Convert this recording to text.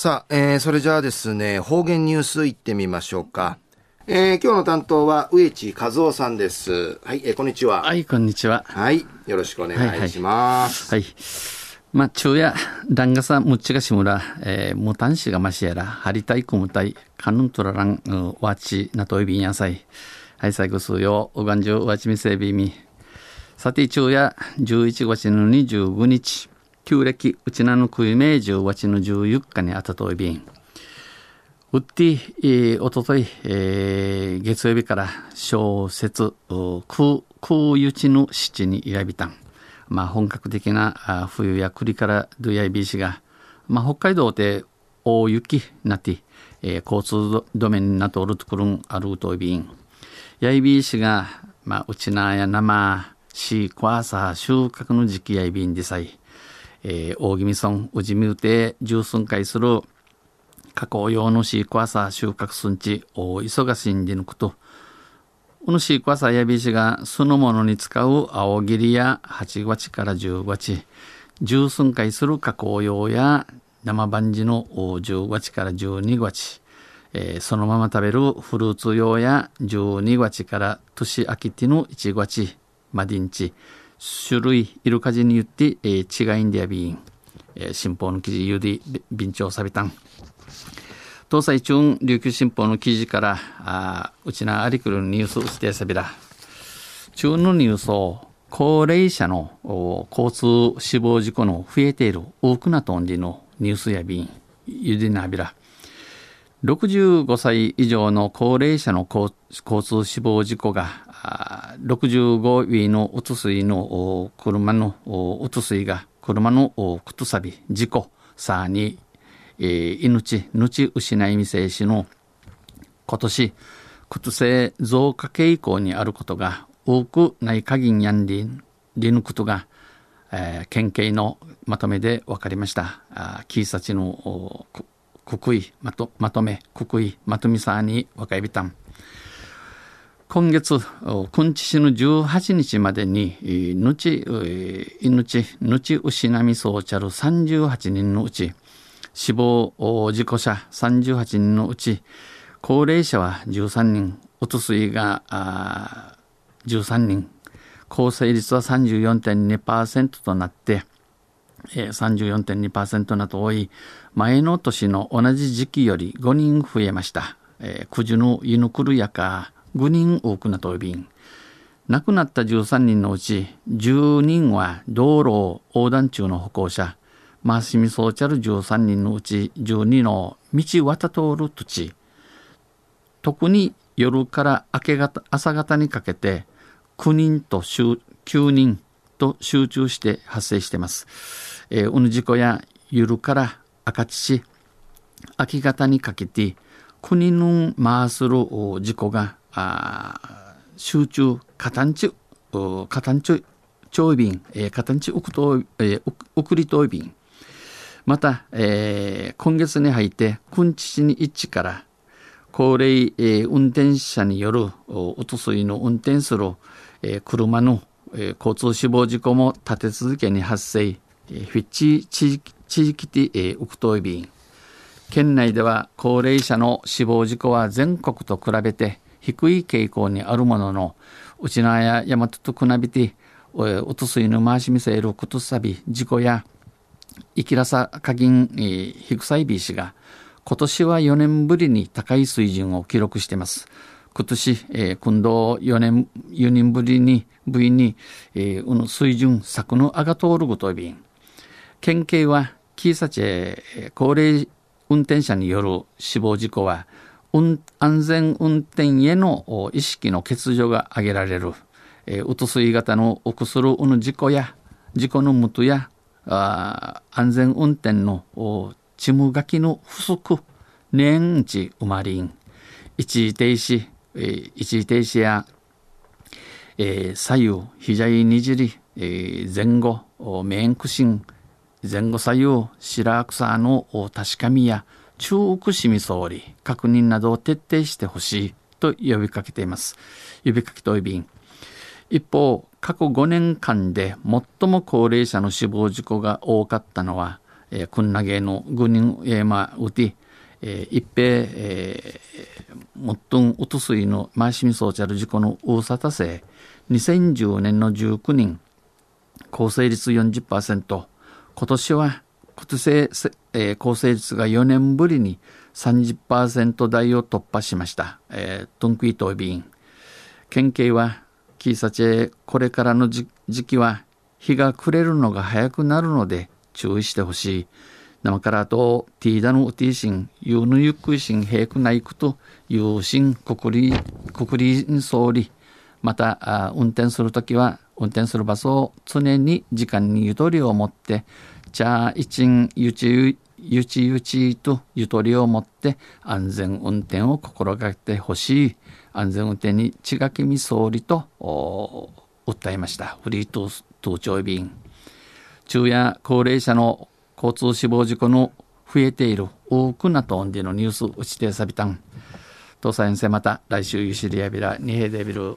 さあ、えー、それじゃあですね、方言ニュースいってみましょうか。えー、今日の担当は植地和夫さんです。はい、えー、こんにちは。はい、こんにちは。はい、よろしくお願いします。はい、はい、まあ、昼夜、旦那さん、むっちがしむら、えー、むたんしがましやら、はりたいくむたい、かぬんとららん、うわち、なといびんやさい。はい、最後数よ、うがんじゅうわちみせびみ。さて、昼夜、11月の25日、旧暦うちなのくいめ10月の14日にあたといびん。うって、おととい、えー、月曜日から小説、空、空ゆちの七に選びたん。まあ、本格的な冬や栗からドゥヤイビーシが、まあ、北海道で大雪なって、えー、交通止めになっておるところんあるといびん。やいびーシが、まあ、うちなや生、シークワーサー収穫の時期やいびんでさい。えー、大宜味村宇治みうて十数回する加工用のシークワーサー収穫すんち大忙しんでぬくと。このシークワーサーやびしがそのものに使う青切りや8月から10月十数回する加工用や生番地の10月から12月、えー、そのまま食べるフルーツ用や12月から年明けての1月までんち。種類いるかじに言って、えー、違いんでやびん、えー、新報の記事ゆで便調さびたん。東西中琉球新報の記事からあうちなありくるニュースうしてさびら。中のニュースを高齢者の交通死亡事故の増えている多くなとんじのニュースやびんゆでなびら。65歳以上の高齢者の交通死亡事故が65位のうつ水の車のうつ水が車のくとさび事故さあに、えー、命命失いみせいしの今年靴性増加傾向にあることが多くない限りやんりりぬことが、えー、県警のまとめで分かりました。あキーサチの国威まとまとめ国威まとみさに分かりびたん。今月、今日の18日までに、ぬち、命、ぬち失みそうちゃる38人のうち、死亡事故者38人のうち、高齢者は13人、おとすいが13人、構成率は34.2%となって、34.2%など多い前の年の同じ時期より5人増えました。えー、九十の犬くるやか5人多くなとびん。亡くなった13人のうち10人は道路を横断中の歩行者、マシミソーチャル13人のうち12の道渡通る土地、特に夜から明け方朝方にかけて9人と9人と集中して発生しています。えー、うぬ事故や夜から赤土、明け方にかけて9人回する事故があ集中加担地加担地長便、えー、加担地送と、えー、送り等便また、えー、今月に入って君父に一致から高齢、えー、運転者によるおとすいの運転する、えー、車の、えー、交通死亡事故も立て続けに発生、えー、フィッチ地域地域で、えー、ウクトイ便県内では高齢者の死亡事故は全国と比べて低い傾向にあるものの、うちなや大和とくなびて、おとすいの回しみせることさび、事故や、生きらさかぎん、えー、低さいびしが、今年は4年ぶりに高い水準を記録しています。今年、えー、今度4年、4年ぶりに、部員に、えー、うの水準、策のあが通るごとびん。県警は、キーサチェ、高齢運転者による死亡事故は、安全運転への意識の欠如が挙げられる、えー、うとすい型の起こする事故や事故のもとやあ安全運転のチムガキの不足年地生まりん。一時停止、えー、一時停止や、えー、左右左にじり、えー、前後面苦心。前後左右白草の確かみや中国市民総理確認などを徹底してほしいと呼びかけています。呼びかけといびん。一方、過去5年間で最も高齢者の死亡事故が多かったのは、えー、くんなげのぐにんえまうて、えー、一平、えー、もっとんうとすいのましみそうちゃる事故の大さたせ2010年の19人構成率40%今年は今年、えー、構成率が4年ぶりに30%台を突破しました。えー、トンクイトービン。県警は、キーサチェこれからの時期は日が暮れるのが早くなるので注意してほしい。生からとティーダのウティーシン、ユーヌユックイシンヘイクナイクとユーシン国立国立総理、また運転するときは運転する場所を常に時間にゆとりを持って、じゃあ一んゆちゆちゆちとゆとりを持って安全運転を心がけてほしい。安全運転に千垣美総理と訴えました。フリートー長便。中夜高齢者の交通死亡事故の増えている多くなとんでのニュース打ちてさびたん。東西先生また来週ゆしりやびらにへでびる。